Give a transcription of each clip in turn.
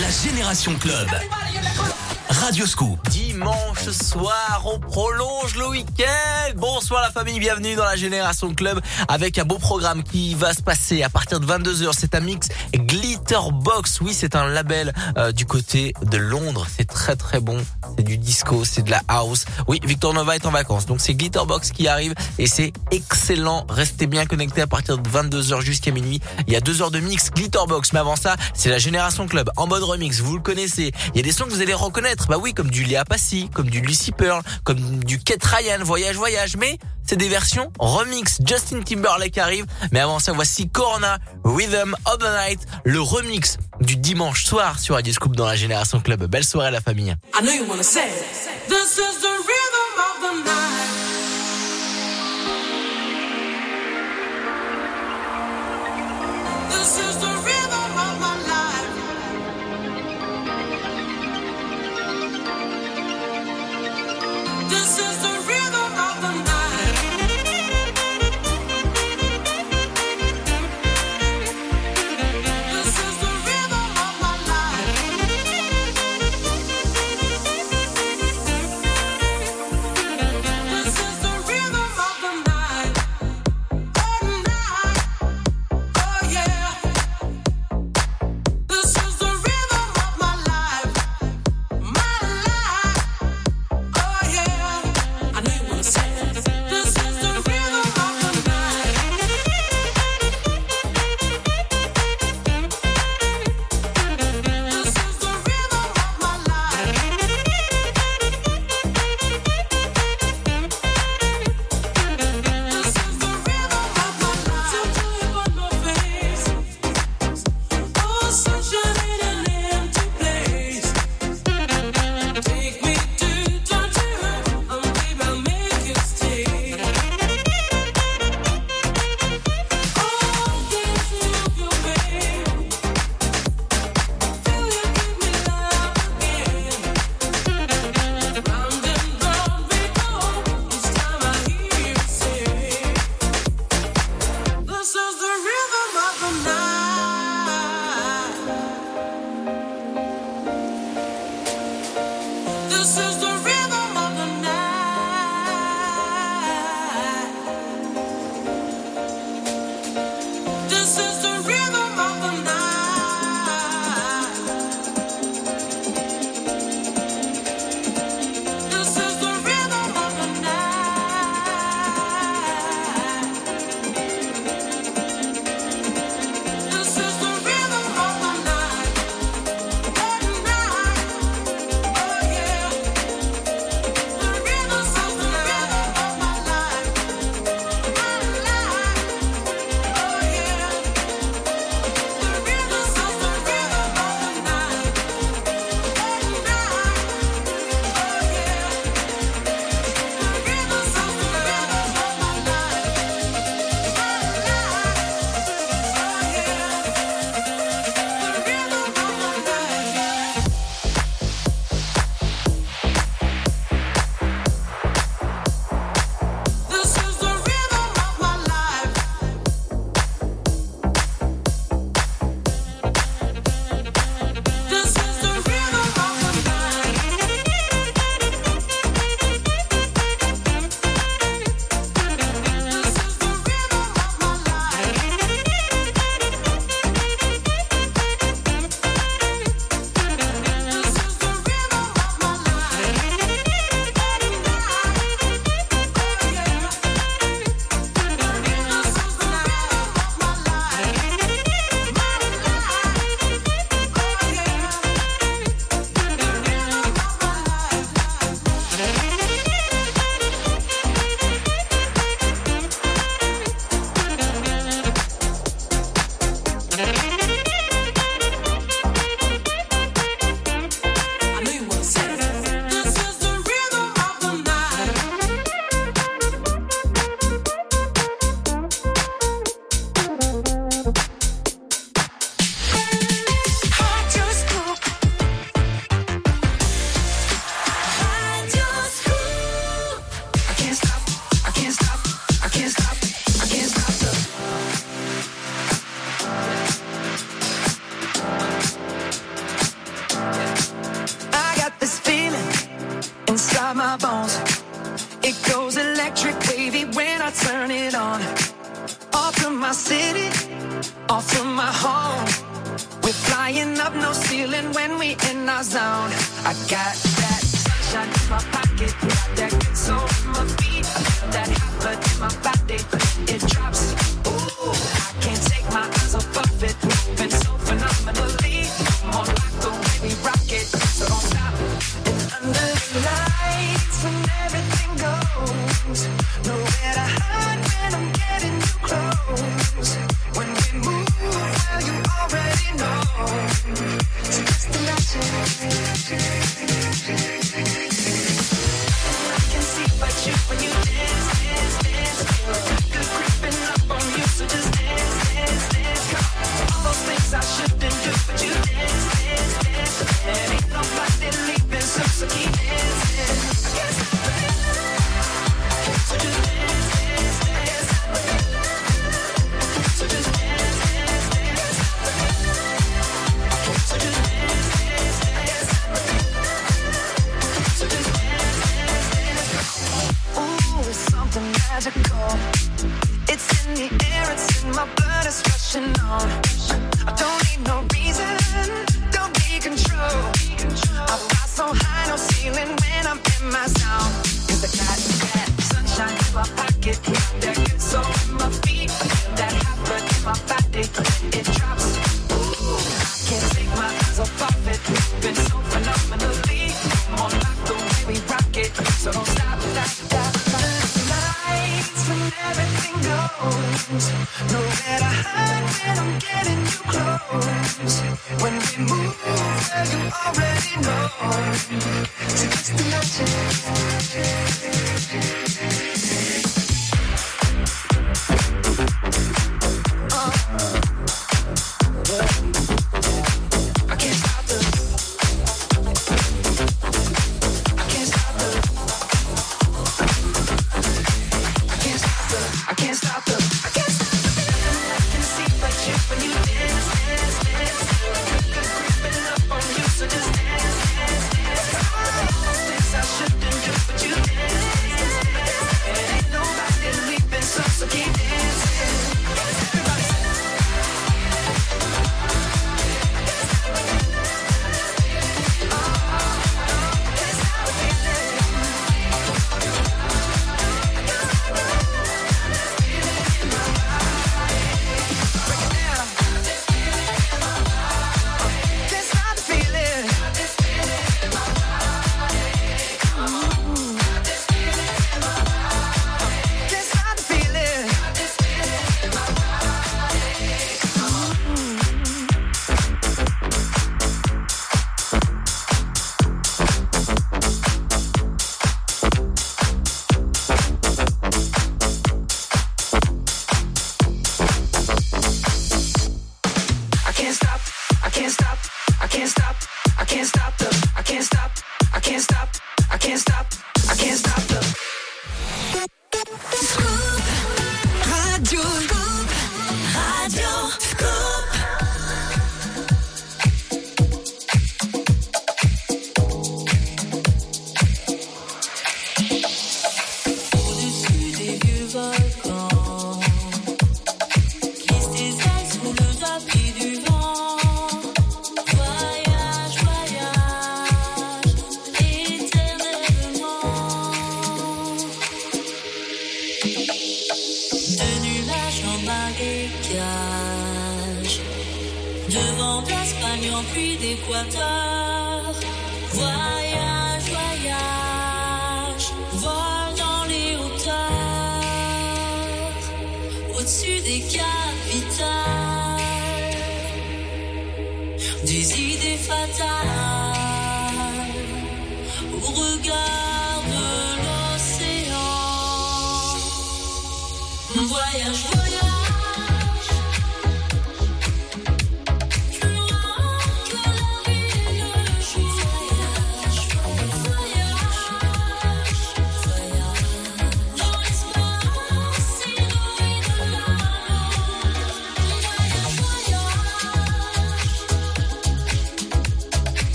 La Génération Club. Radio Scoop. Dimanche soir, on prolonge le week-end. Bonsoir la famille, bienvenue dans la Génération Club avec un beau programme qui va se passer à partir de 22h. C'est un mix Glitterbox. Oui, c'est un label euh, du côté de Londres. C'est très très bon. C'est du disco, c'est de la house. Oui, Victor Nova est en vacances. Donc c'est Glitterbox qui arrive et c'est excellent. Restez bien connectés à partir de 22h jusqu'à minuit. Il y a deux heures de mix Glitterbox. Mais avant ça, c'est la Génération Club en mode remix. Vous le connaissez. Il y a des sons que vous allez reconnaître. Bah oui, comme du Léa Passy, comme du Lucy Pearl, comme du Kate Ryan, Voyage Voyage. Mais c'est des versions remix. Justin Timberlake arrive. Mais avant ça, voici Corona, Rhythm of the Night, le remix du dimanche soir sur Radio Scoop dans la Génération Club. Belle soirée la famille. This is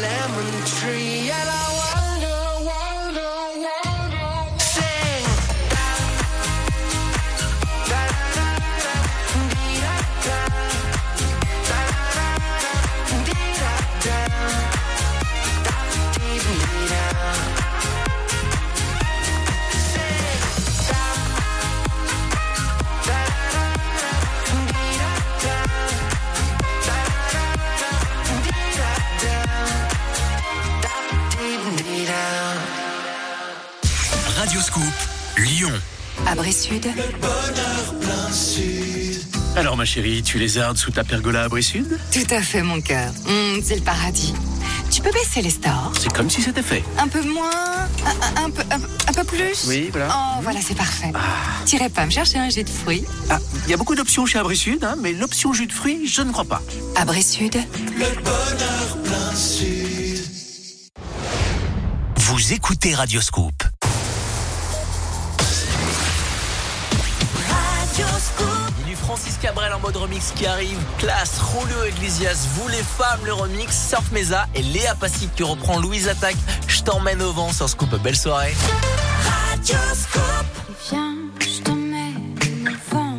lemon tree. And I wonder, Abri Sud, Alors ma chérie, tu lézardes sous ta pergola à Brie-Sud tout à fait mon cœur. Hum, c'est le paradis. Tu peux baisser les stores C'est comme si c'était fait. Un peu moins un, peu, un, un peu plus? Oui, voilà. Oh, voilà, c'est parfait. T'irais pas me chercher un jus de fruits? Ah, il y a beaucoup d'options chez Abri Sud, hein, mais l'option jus de fruits, je ne crois pas. Abri Sud, Vous écoutez Radio du Francis Cabrel en mode remix qui arrive. Classe, Julio Iglesias, vous les femmes, le remix. Surf Mesa et Léa Passy qui reprend Louise Attaque. Je t'emmène au vent sur Scoop. Belle soirée. Viens, je t'emmène au vent.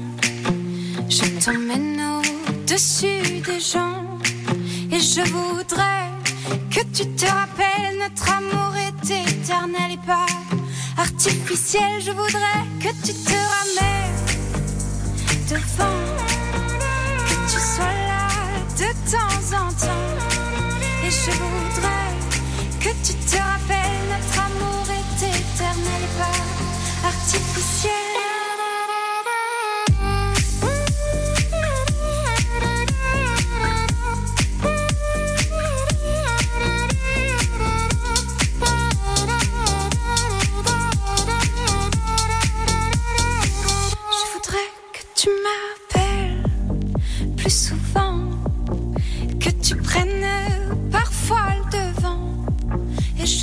Je t'emmène au-dessus des gens. Et je voudrais que tu te rappelles, notre amour est éternel et pas artificiel. Je voudrais que tu te ramènes devant. Que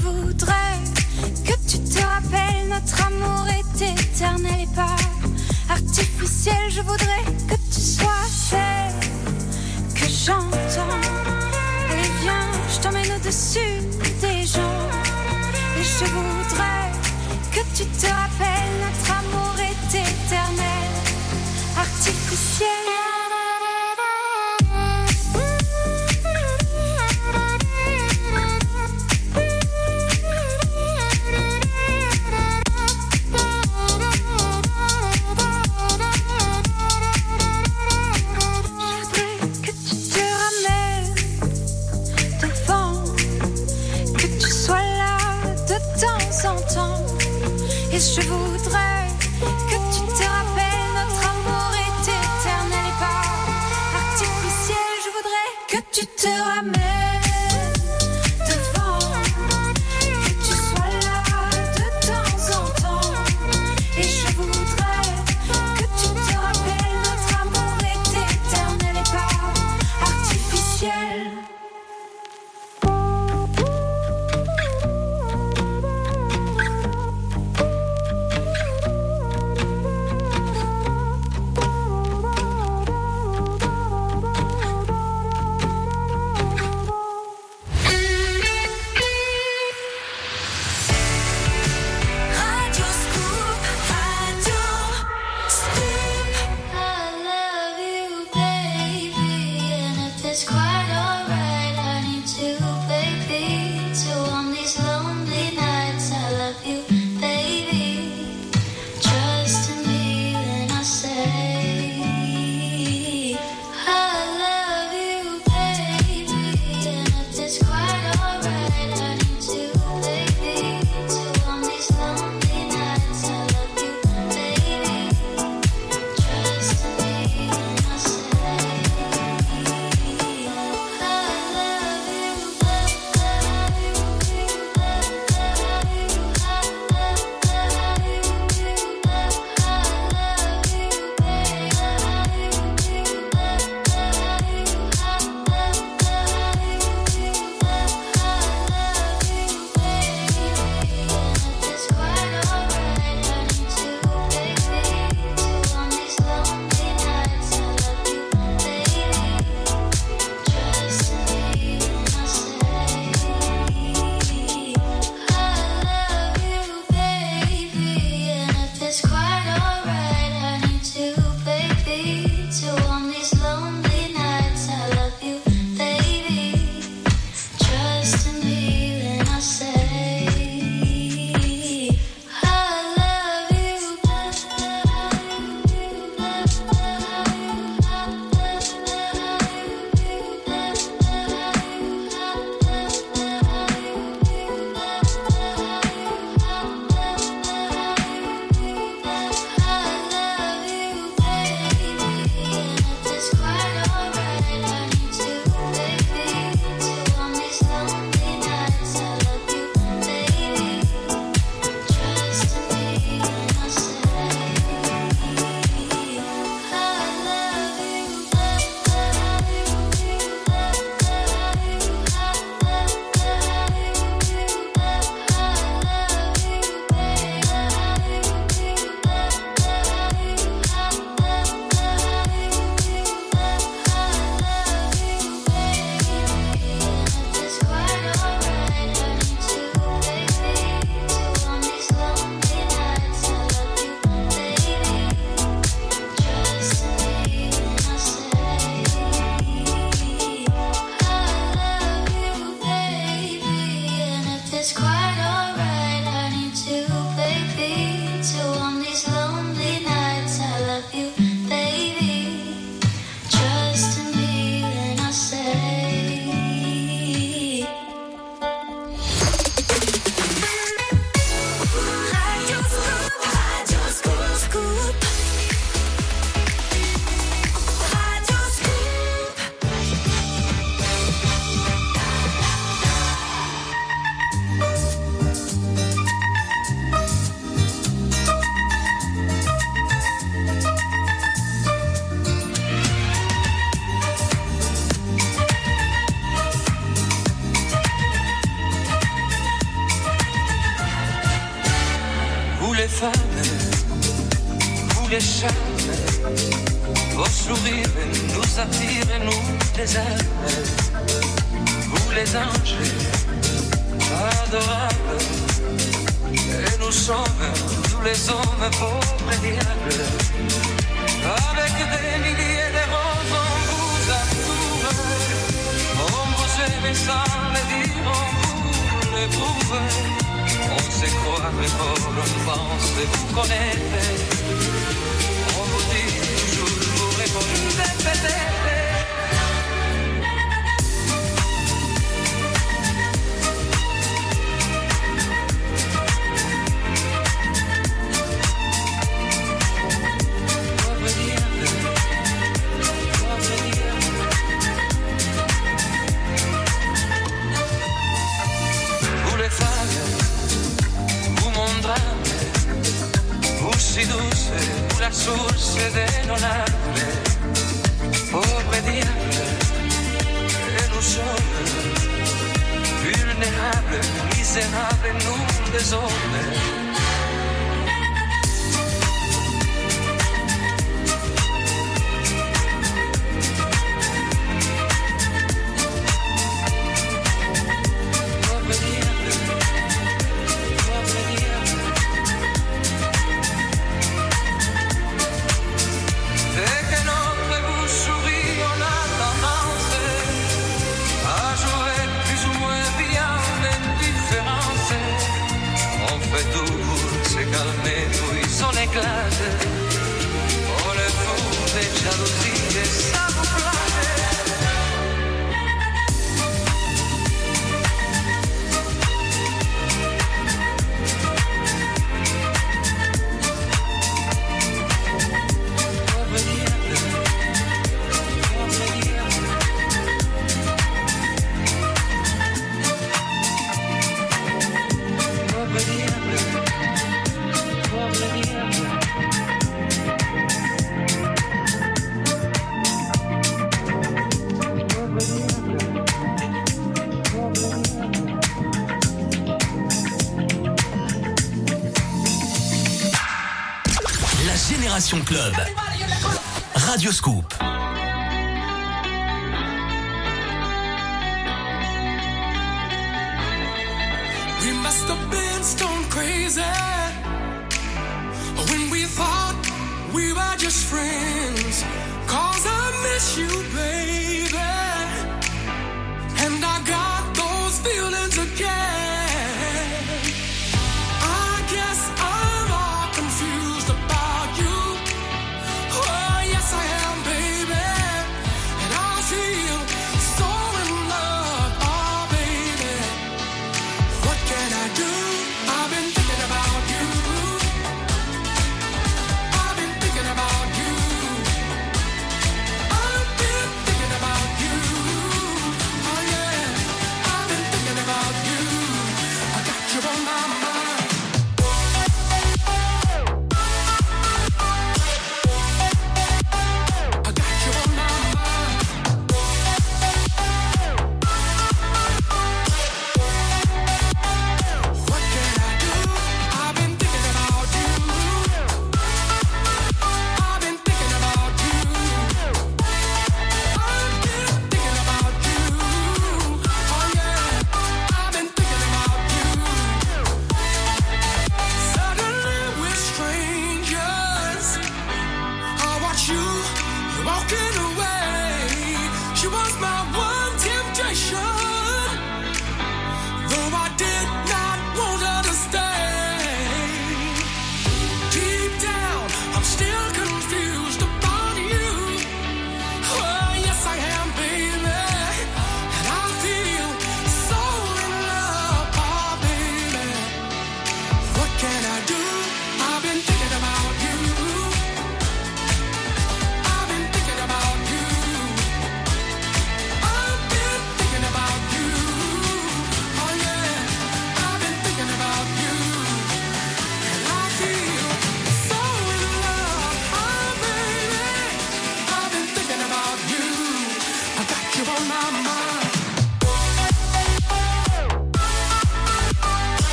voudrais que tu te rappelles, notre amour est éternel et pas artificiel. Je voudrais je voudrais les hommes pauvres et diables, Avec des milliers de roses, on vous entoure. On vous aime sans le dire, on vous l'éprouve. On se croit le corps, on pense vous connaître. On vous dit toujours, vous répondez peut-être. sorse de non arbre, povere diable, e non sole, vulnerable, miserabile in un desordine. Club.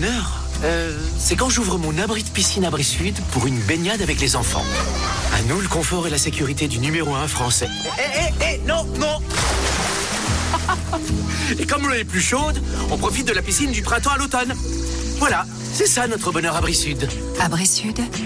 Bonheur, euh, c'est quand j'ouvre mon abri de piscine Abri Sud pour une baignade avec les enfants. À nous, le confort et la sécurité du numéro un français. Eh, eh, eh, non, non Et comme l'eau est plus chaude, on profite de la piscine du printemps à l'automne. Voilà, c'est ça notre bonheur Abri Sud. Abri Sud, Tous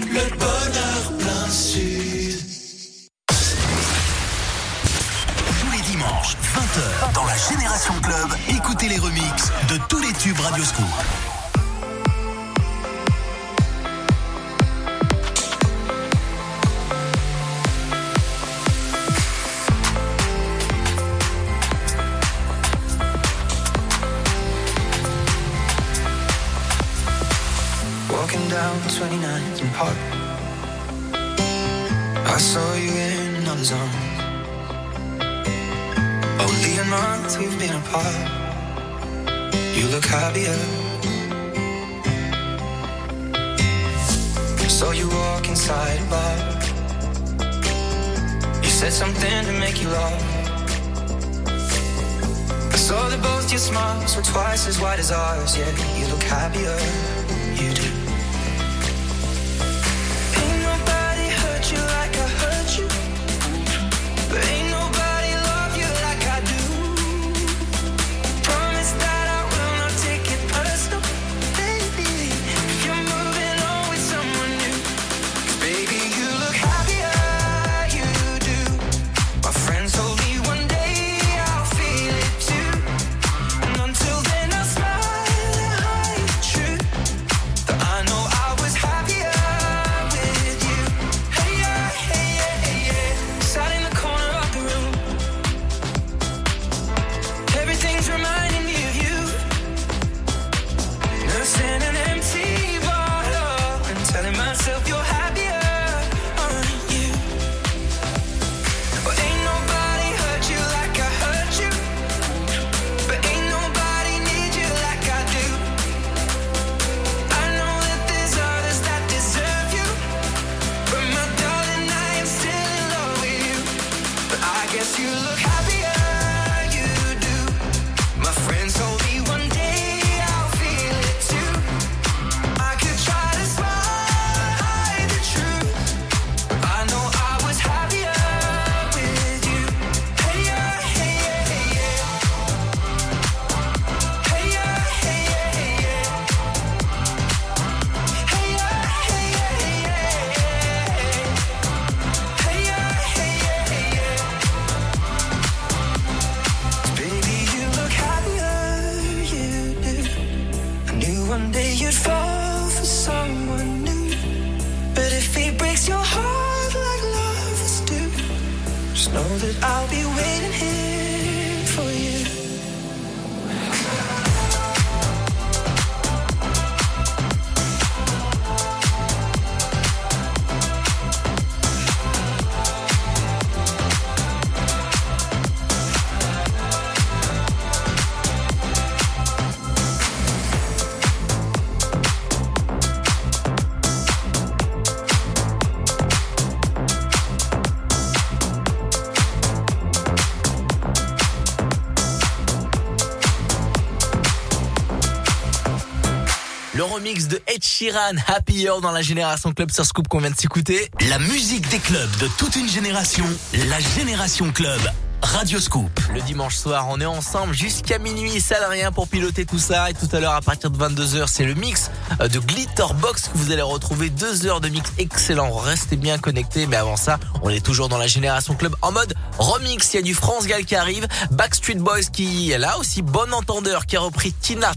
remix de Ed Sheeran, Happier dans la Génération Club sur Scoop qu'on vient de s'écouter. La musique des clubs de toute une génération, la Génération Club. Radioscoop. Le dimanche soir, on est ensemble jusqu'à minuit, rien pour piloter tout ça. Et tout à l'heure, à partir de 22h, c'est le mix euh, de Glitterbox que vous allez retrouver. Deux heures de mix excellent. Restez bien connectés. Mais avant ça, on est toujours dans la Génération Club en mode remix. Il y a du France Gall qui arrive. Backstreet Boys qui est là aussi. Bon entendeur qui a repris Tina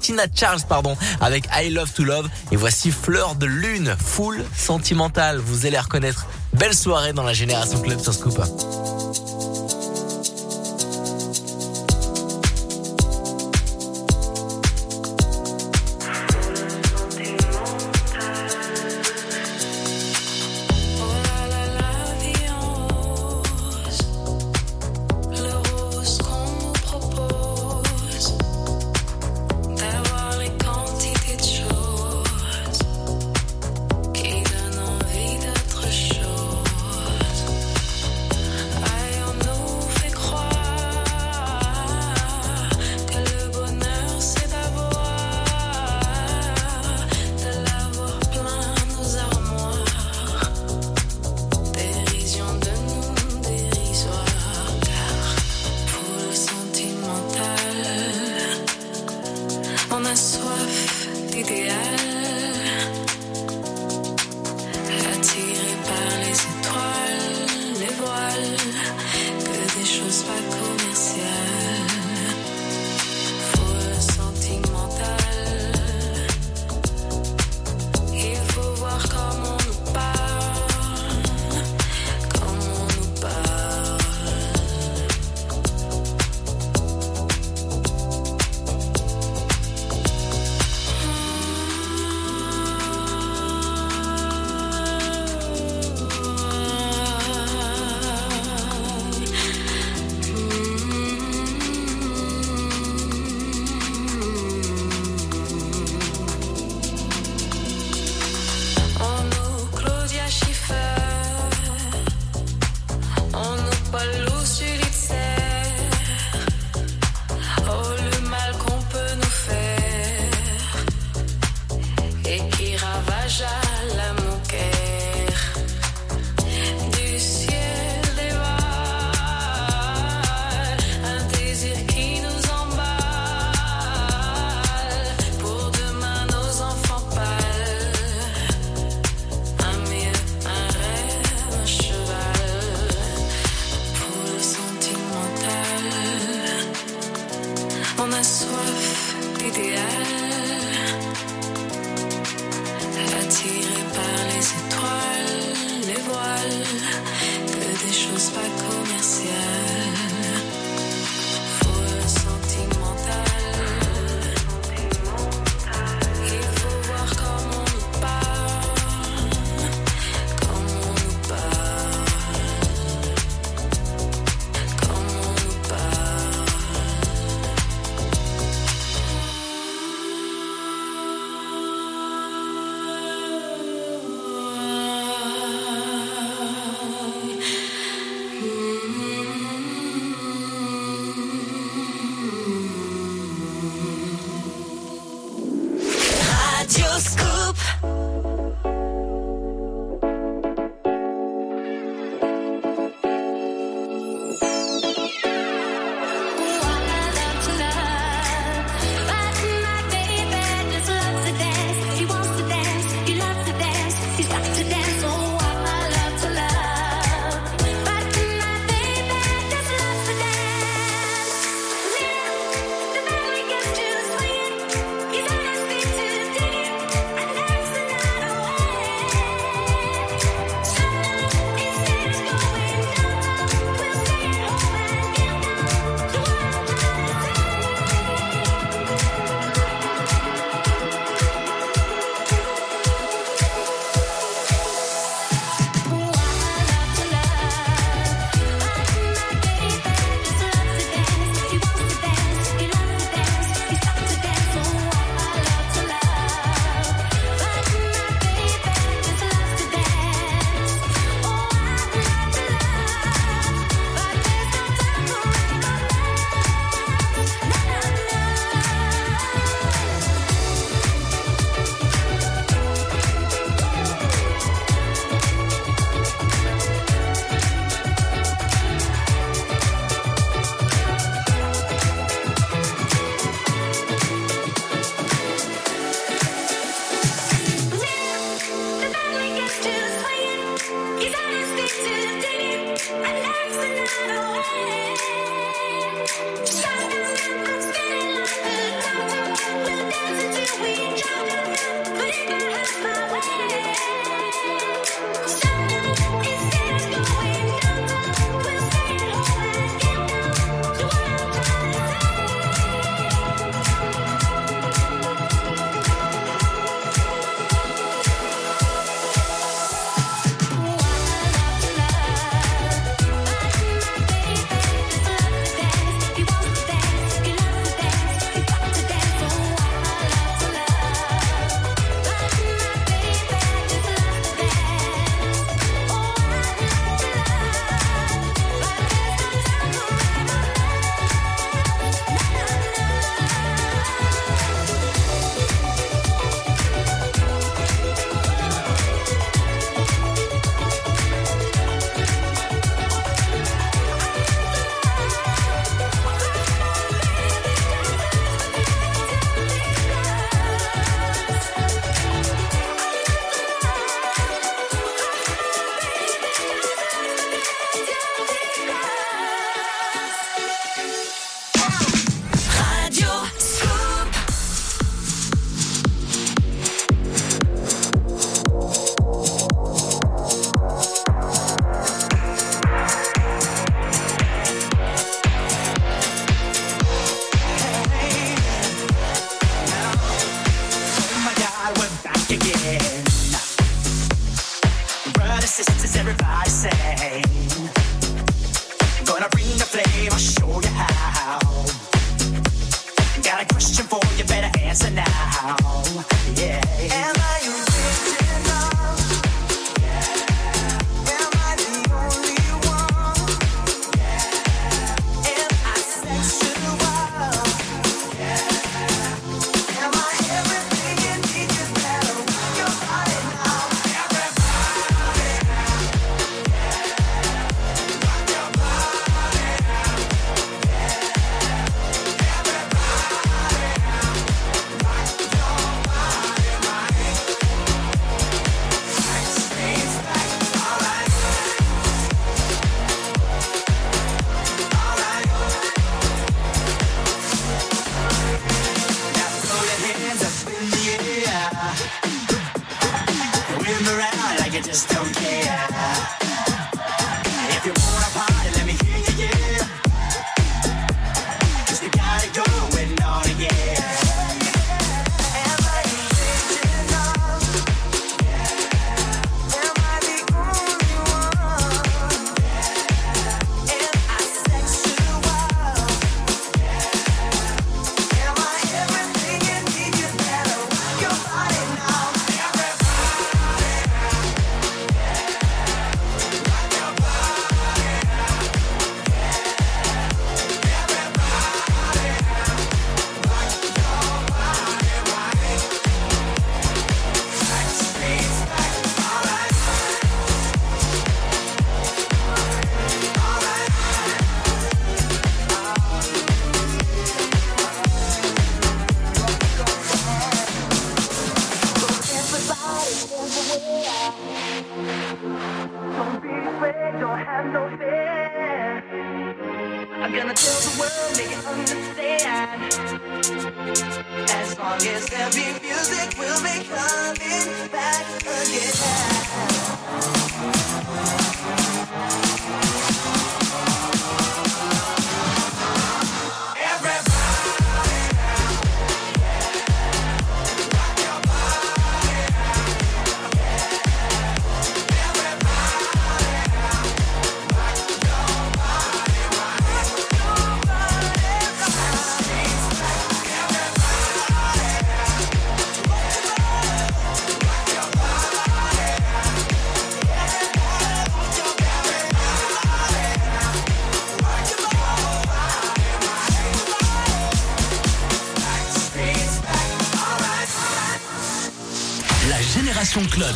Tina Charles, pardon, avec I Love to Love. Et voici Fleur de Lune, full sentimentale. Vous allez reconnaître. Belle soirée dans la Génération Club sur Scoop.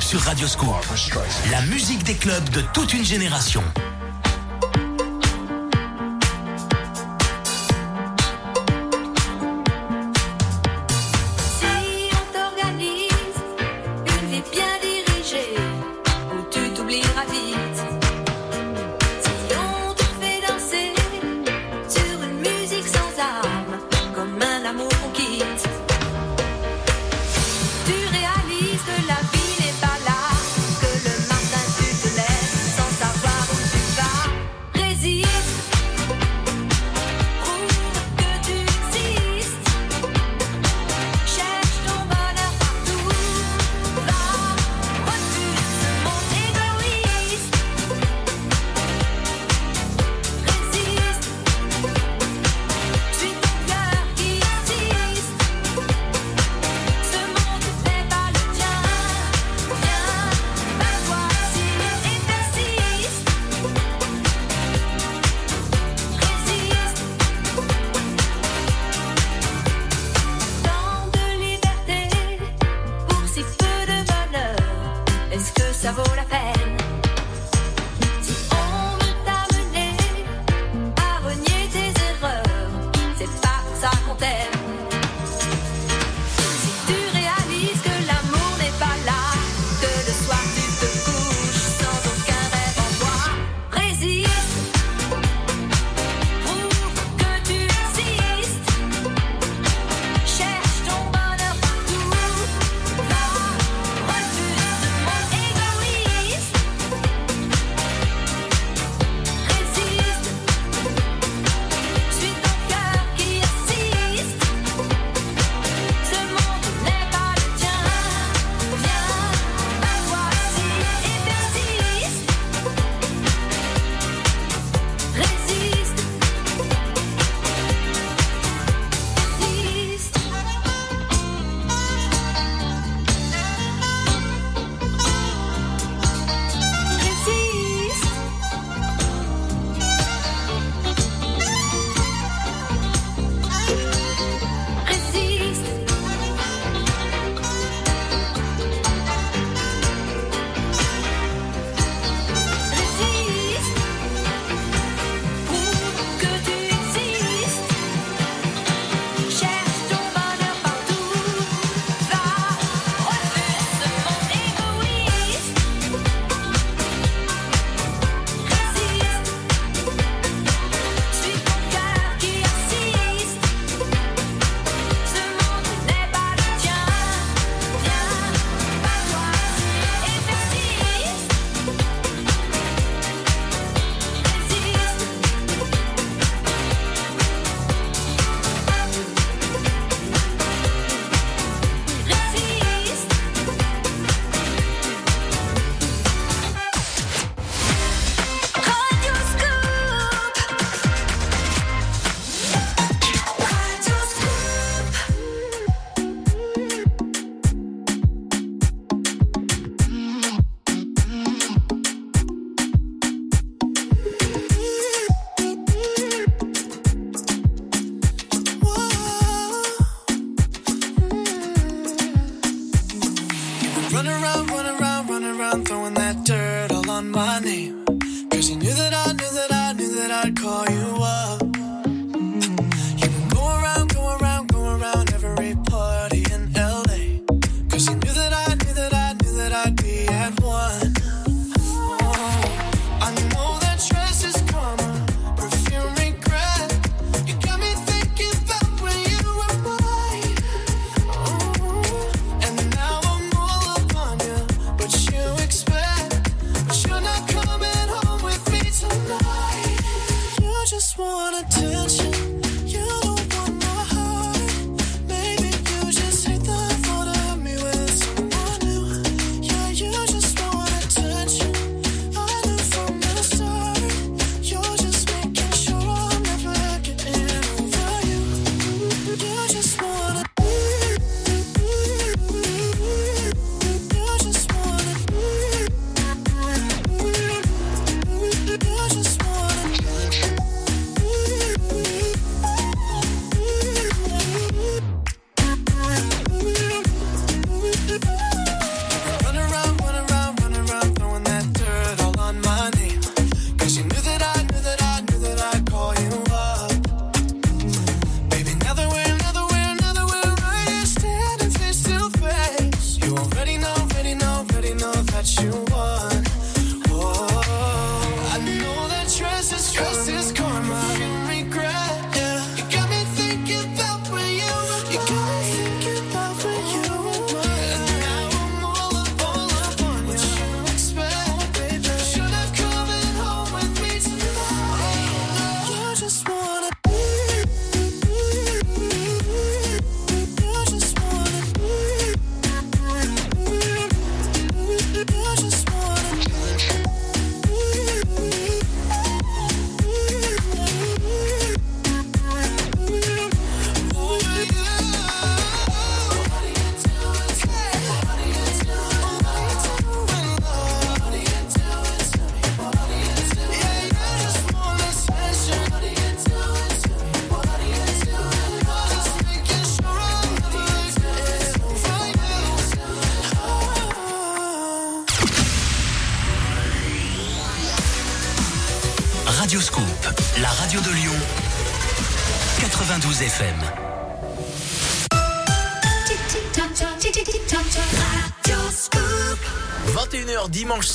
sur Radio Scoop. La musique des clubs de toute une génération.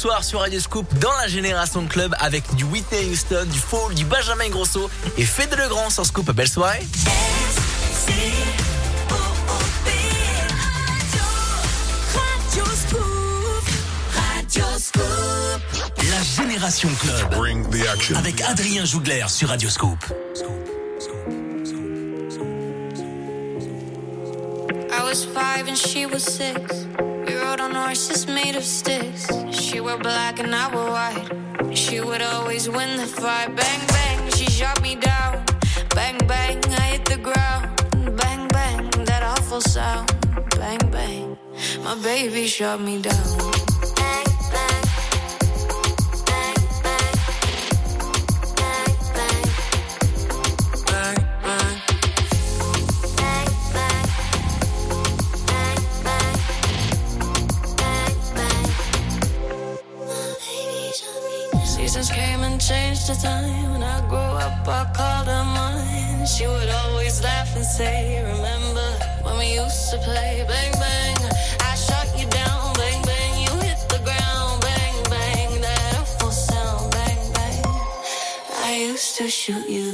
Soir sur Radio Scoop dans la Génération Club avec du Whitney Houston, du Fall, du Benjamin Grosso et Fede Legrand sur Scoop. Belle soirée. La Génération Club. Avec Adrien Jougler sur Radio Scoop. I was five and she was six. We rode on horses made of sticks. She wore black and I wore white. She would always win the fight. Bang, bang, she shot me down. Bang, bang, I hit the ground. Bang, bang, that awful sound. Bang, bang, my baby shot me down. The time. When I grew up, I called her mine. She would always laugh and say, Remember when we used to play? Bang, bang. I shot you down. Bang, bang. You hit the ground. Bang, bang. That awful sound. Bang, bang. I used to shoot you.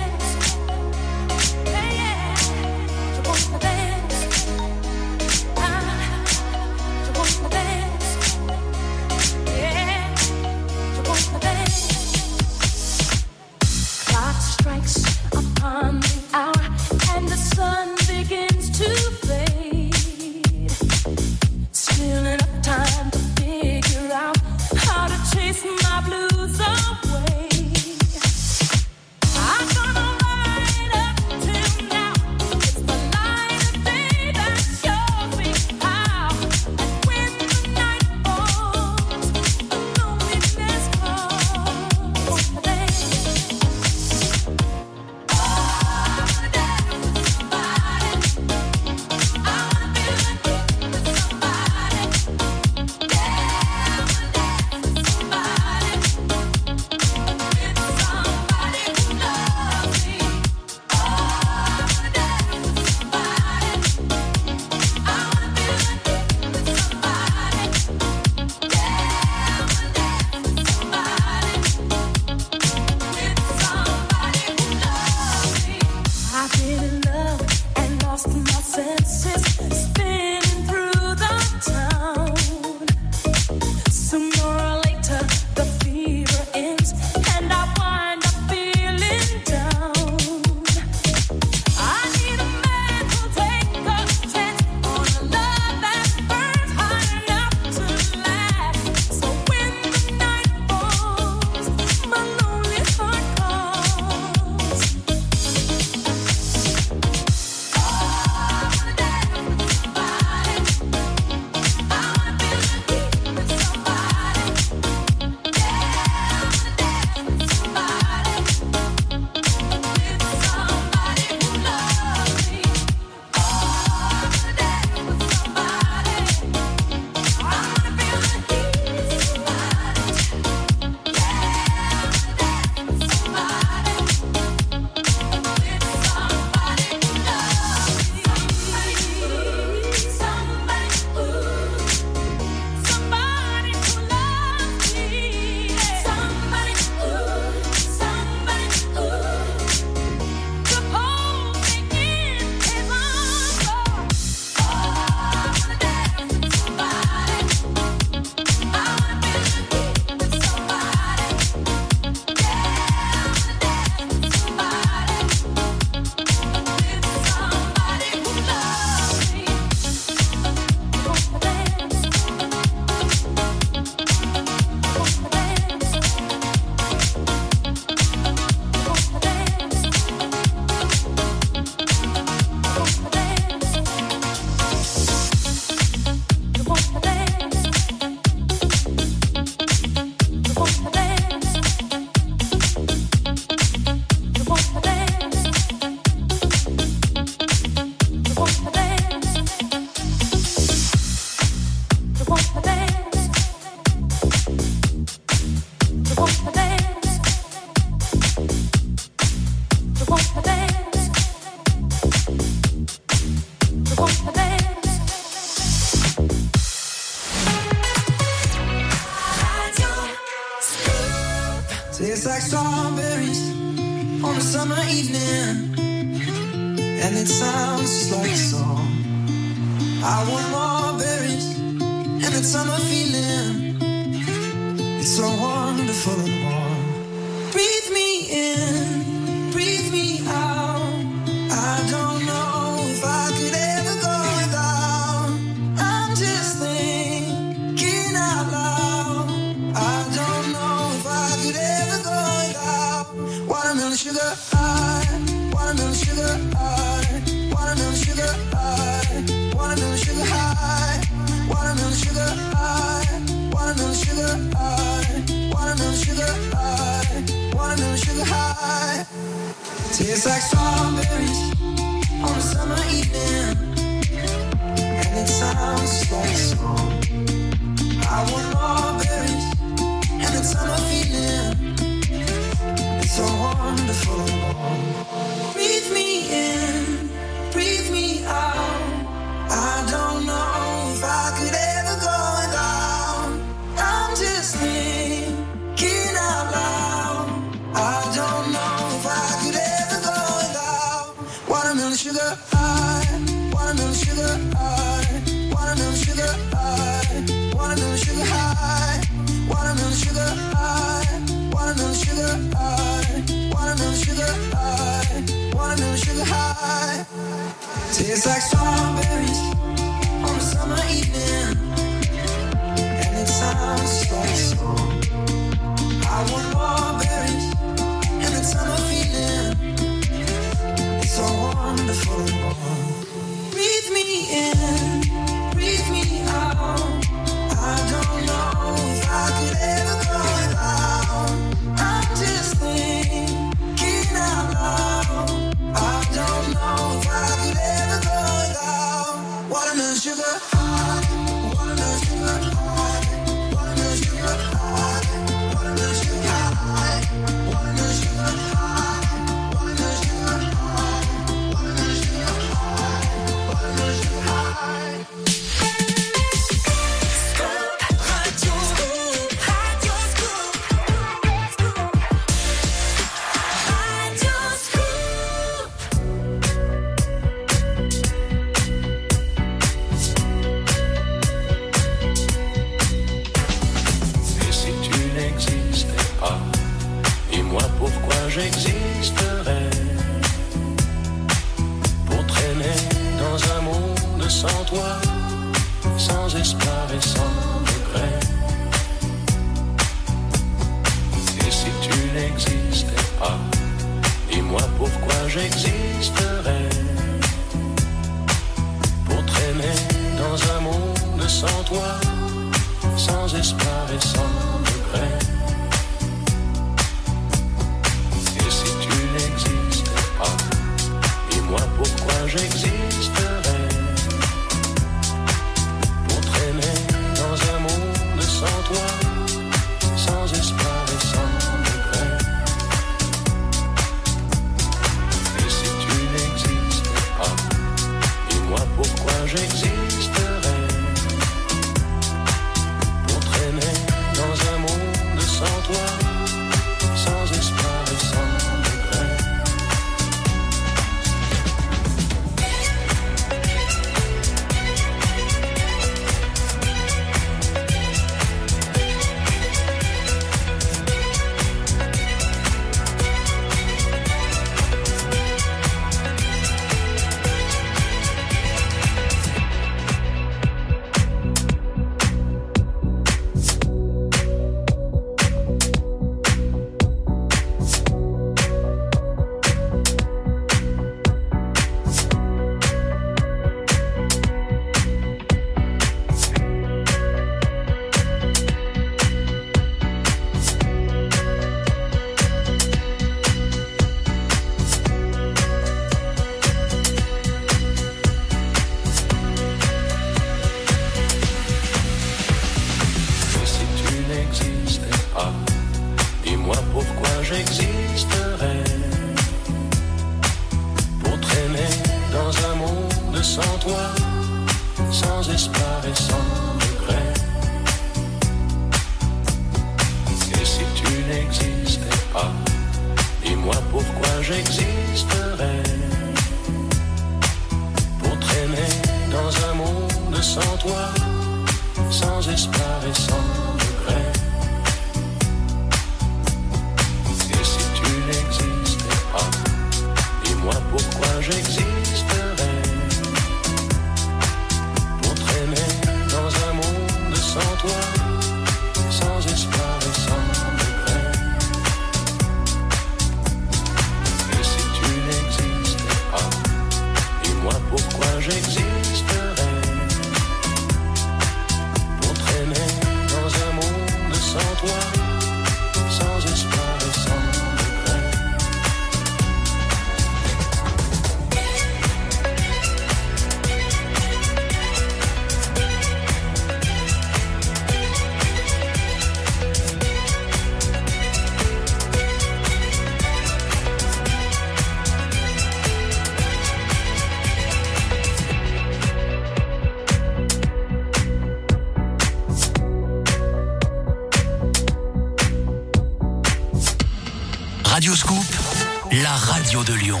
Radio de Lyon.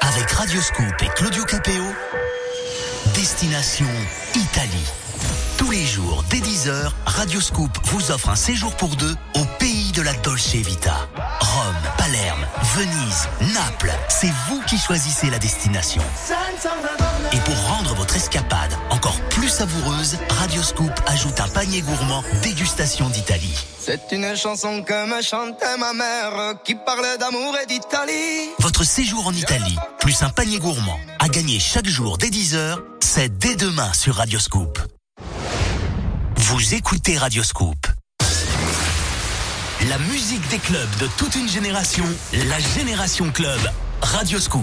Avec Radio Scoop et Claudio Capéo, destination Italie. Tous les jours, dès 10h, Radio Scoop vous offre un séjour pour deux au pays de la Dolce Vita. Rome, Palerme, Venise, Naples, c'est vous qui choisissez la destination. Et pour rendre votre escapade encore plus savoureuse, Radio Scoop ajoute un panier gourmand dégustation d'Italie. C'est une chanson que me chantait ma mère qui parlait d'amour et d'Italie. Votre séjour en Italie, plus un panier gourmand, à gagner chaque jour dès 10h, c'est dès demain sur Radio Scoop. Vous écoutez Radio Scoop. La musique des clubs de toute une génération, la Génération Club, Radio Scoop.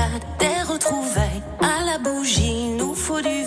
engueulades, des retrouvailles. À la bougie, nous faut du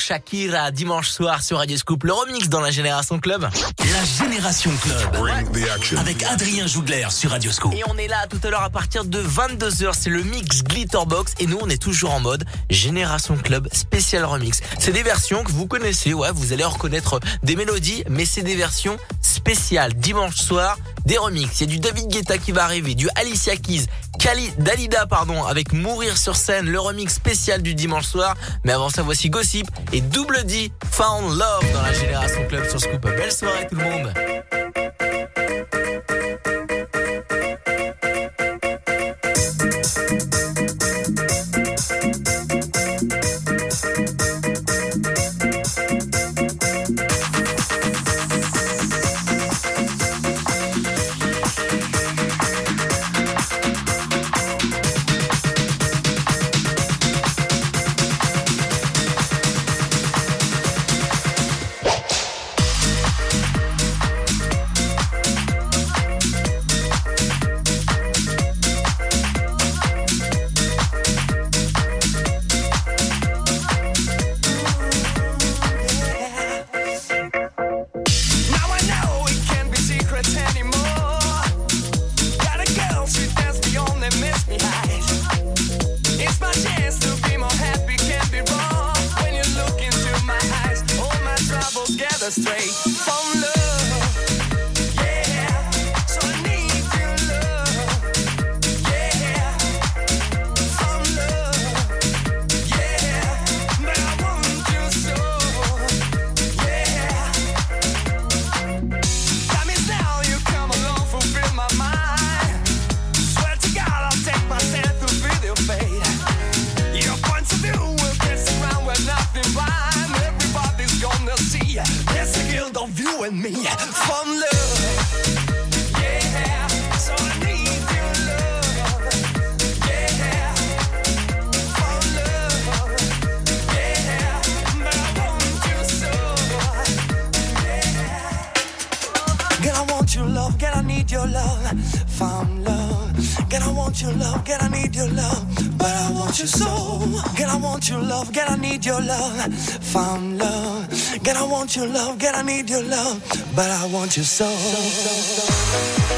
Shakira dimanche soir sur Radio Scoop, le remix dans la Génération Club. La Génération Club. Avec Adrien Jougler sur Radio Scoop. Et on est là tout à l'heure à partir de 22h. C'est le mix Glitterbox. Et nous, on est toujours en mode Génération Club spécial remix. C'est des versions que vous connaissez. Ouais, vous allez reconnaître des mélodies, mais c'est des versions spéciales. Dimanche soir, des remixes. Il y a du David Guetta qui va arriver, du Alicia Keys. Kali, Dalida pardon, avec Mourir sur scène, le remix spécial du dimanche soir. Mais avant ça, voici Gossip et Double D, Found Love dans la Génération Club sur Scoop. Belle soirée tout le monde want your love, girl, I need your love, but I want your soul.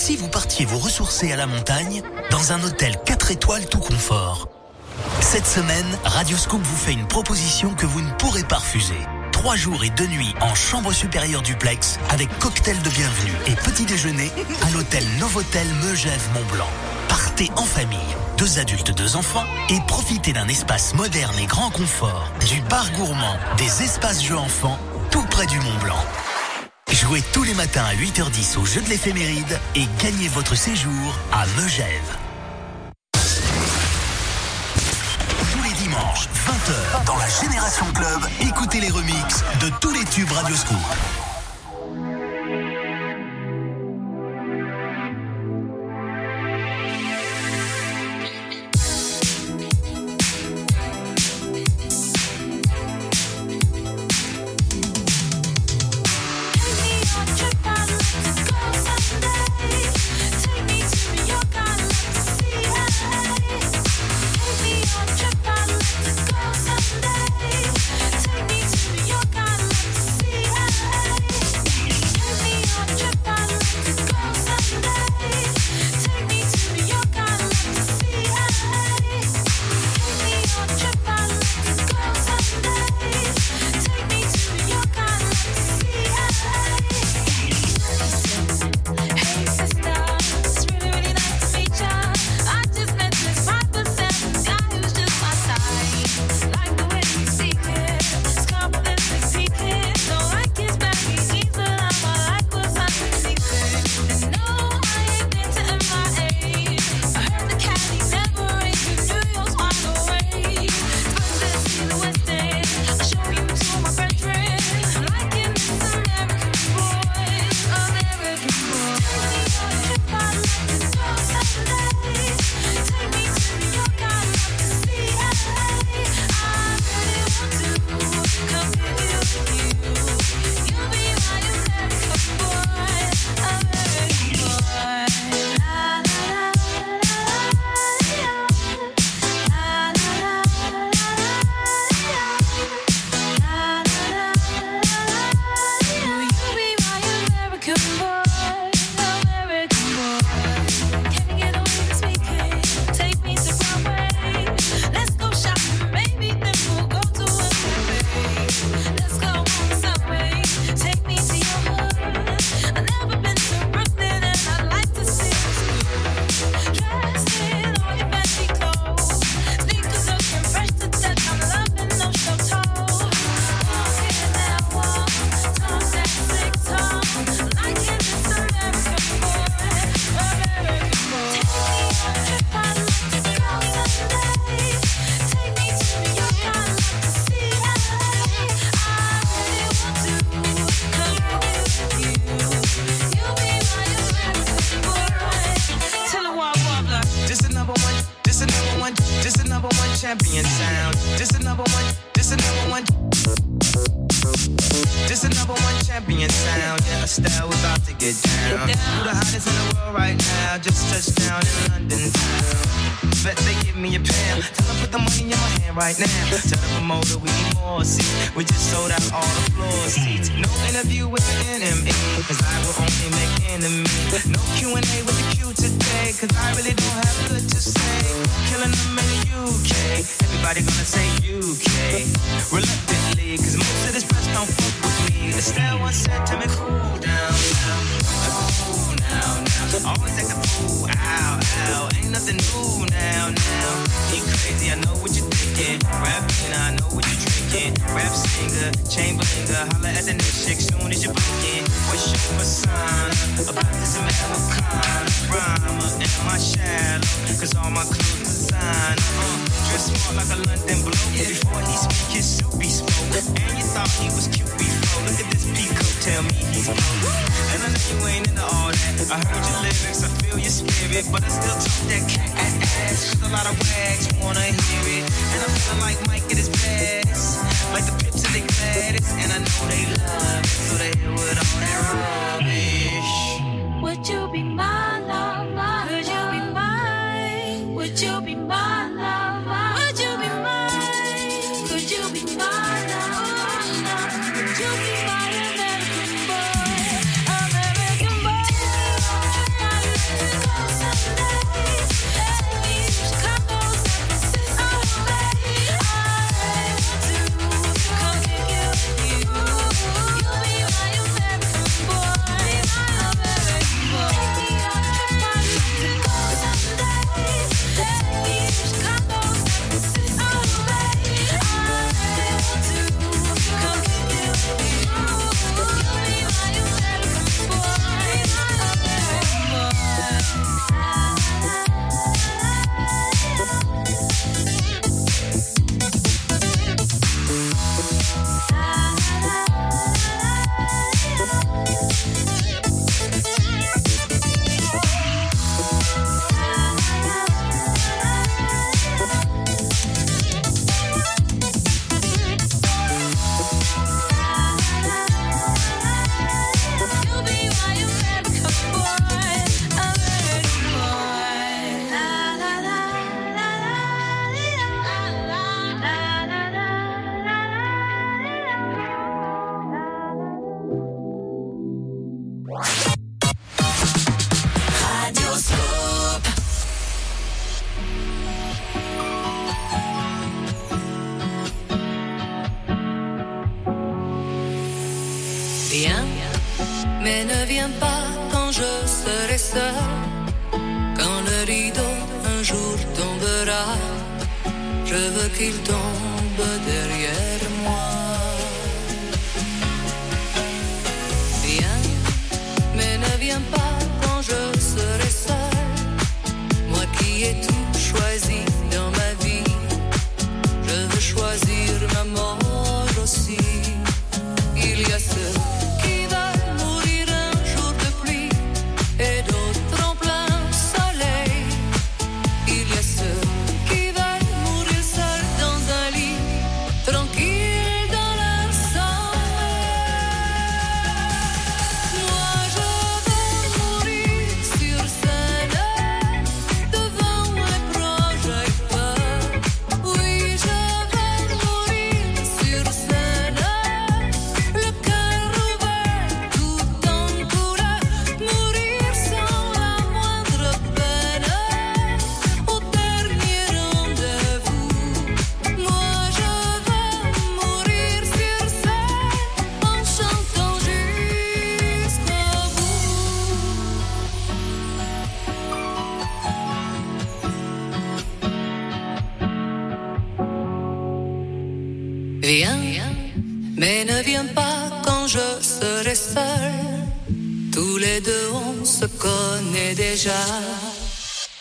si vous partiez vous ressourcer à la montagne dans un hôtel 4 étoiles tout confort Cette semaine, Radio Scoop vous fait une proposition que vous ne pourrez pas refuser. Trois jours et deux nuits en chambre supérieure duplex avec cocktail de bienvenue et petit déjeuner à l'hôtel Novotel Megève Mont-Blanc. Partez en famille, deux adultes, deux enfants et profitez d'un espace moderne et grand confort, du bar gourmand, des espaces jeux enfants tout près du Mont-Blanc. Jouez tous les matins à 8h10 au jeu de l'éphéméride et gagnez votre séjour à Megève. Tous les dimanches, 20h, dans la Génération Club, écoutez les remixes de tous les tubes Radio Scoop.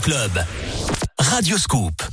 Club. Radio Scoop.